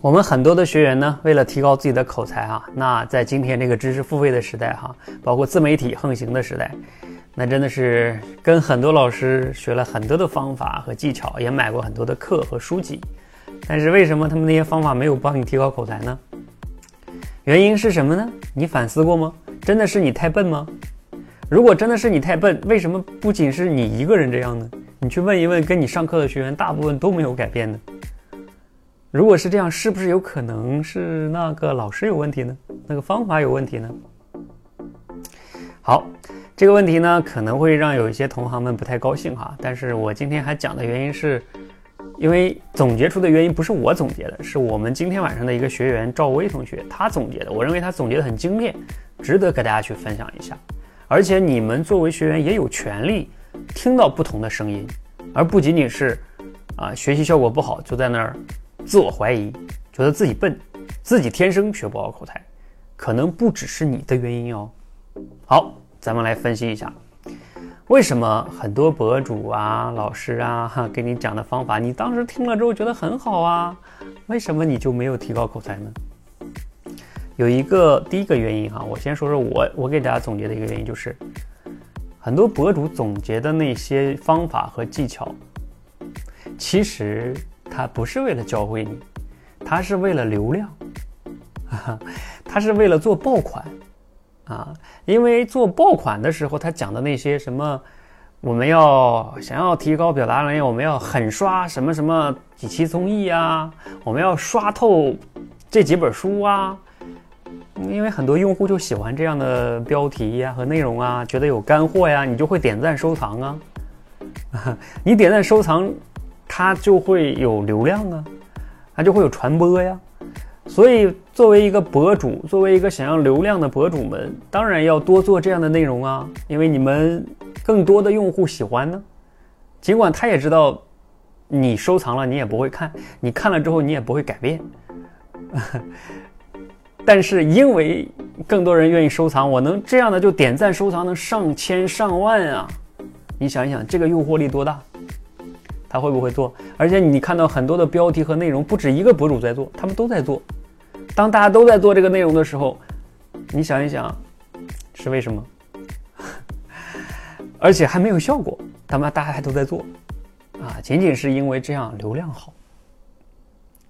我们很多的学员呢，为了提高自己的口才啊，那在今天这个知识付费的时代哈，包括自媒体横行的时代，那真的是跟很多老师学了很多的方法和技巧，也买过很多的课和书籍。但是为什么他们那些方法没有帮你提高口才呢？原因是什么呢？你反思过吗？真的是你太笨吗？如果真的是你太笨，为什么不仅是你一个人这样呢？你去问一问跟你上课的学员，大部分都没有改变呢。如果是这样，是不是有可能是那个老师有问题呢？那个方法有问题呢？好，这个问题呢可能会让有一些同行们不太高兴哈。但是我今天还讲的原因是，因为总结出的原因不是我总结的，是我们今天晚上的一个学员赵薇同学他总结的。我认为他总结的很精炼，值得给大家去分享一下。而且你们作为学员也有权利听到不同的声音，而不仅仅是啊学习效果不好就在那儿。自我怀疑，觉得自己笨，自己天生学不好口才，可能不只是你的原因哦。好，咱们来分析一下，为什么很多博主啊、老师啊哈给你讲的方法，你当时听了之后觉得很好啊，为什么你就没有提高口才呢？有一个第一个原因哈，我先说说我我给大家总结的一个原因，就是很多博主总结的那些方法和技巧，其实。他不是为了教会你，他是为了流量，他是为了做爆款，啊，因为做爆款的时候，他讲的那些什么，我们要想要提高表达能力，我们要狠刷什么什么几期综艺啊，我们要刷透这几本书啊，因为很多用户就喜欢这样的标题呀和内容啊，觉得有干货呀，你就会点赞收藏啊，你点赞收藏。它就会有流量啊，它就会有传播呀，所以作为一个博主，作为一个想要流量的博主们，当然要多做这样的内容啊，因为你们更多的用户喜欢呢。尽管他也知道，你收藏了你也不会看，你看了之后你也不会改变，但是因为更多人愿意收藏，我能这样的就点赞收藏能上千上万啊，你想一想这个诱惑力多大？他会不会做？而且你看到很多的标题和内容，不止一个博主在做，他们都在做。当大家都在做这个内容的时候，你想一想，是为什么？而且还没有效果，他们大家还都在做，啊，仅仅是因为这样流量好。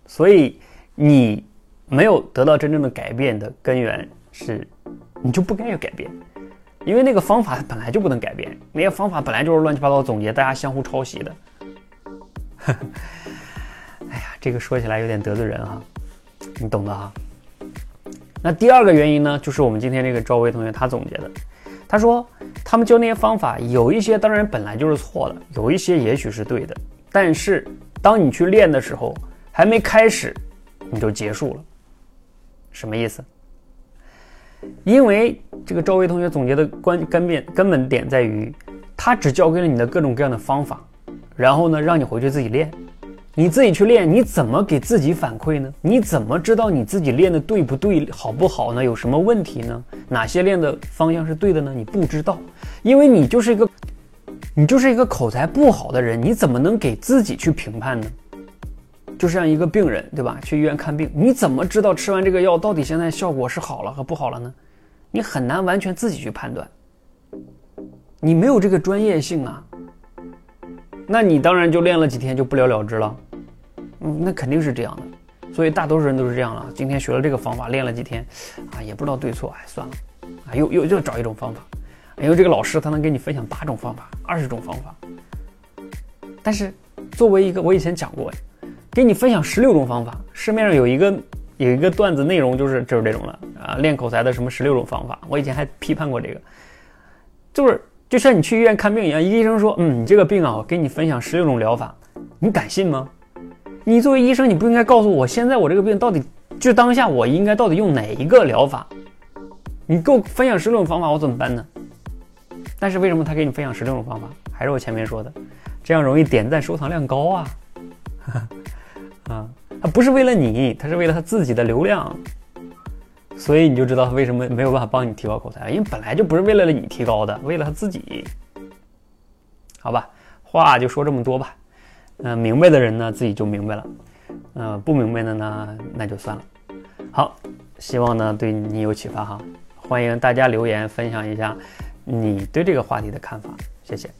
所以你没有得到真正的改变的根源是，你就不该要改变，因为那个方法本来就不能改变，那些方法本来就是乱七八糟总结，大家相互抄袭的。哎呀，这个说起来有点得罪人哈，你懂的哈。那第二个原因呢，就是我们今天这个赵薇同学他总结的，他说他们教那些方法有一些当然本来就是错的，有一些也许是对的，但是当你去练的时候，还没开始你就结束了，什么意思？因为这个赵薇同学总结的关根本根本点在于，他只教给了你的各种各样的方法。然后呢，让你回去自己练，你自己去练，你怎么给自己反馈呢？你怎么知道你自己练的对不对、好不好呢？有什么问题呢？哪些练的方向是对的呢？你不知道，因为你就是一个，你就是一个口才不好的人，你怎么能给自己去评判呢？就像一个病人，对吧？去医院看病，你怎么知道吃完这个药到底现在效果是好了和不好了呢？你很难完全自己去判断，你没有这个专业性啊。那你当然就练了几天就不了了之了，嗯，那肯定是这样的，所以大多数人都是这样了。今天学了这个方法，练了几天，啊，也不知道对错，哎，算了，啊，又又又找一种方法，因为这个老师他能给你分享八种方法、二十种方法，但是作为一个我以前讲过，给你分享十六种方法，市面上有一个有一个段子内容就是就是这种了。啊，练口才的什么十六种方法，我以前还批判过这个，就是。就像你去医院看病一样，一个医生说：“嗯，你这个病啊，我给你分享十六种疗法，你敢信吗？你作为医生，你不应该告诉我，现在我这个病到底就当下我应该到底用哪一个疗法？你给我分享十六种方法，我怎么办呢？但是为什么他给你分享十六种方法？还是我前面说的，这样容易点赞收藏量高啊！啊，他不是为了你，他是为了他自己的流量。”所以你就知道他为什么没有办法帮你提高口才，因为本来就不是为了你提高的，为了他自己。好吧，话就说这么多吧。嗯，明白的人呢自己就明白了。呃，不明白的呢，那就算了。好，希望呢对你有启发哈。欢迎大家留言分享一下你对这个话题的看法，谢谢。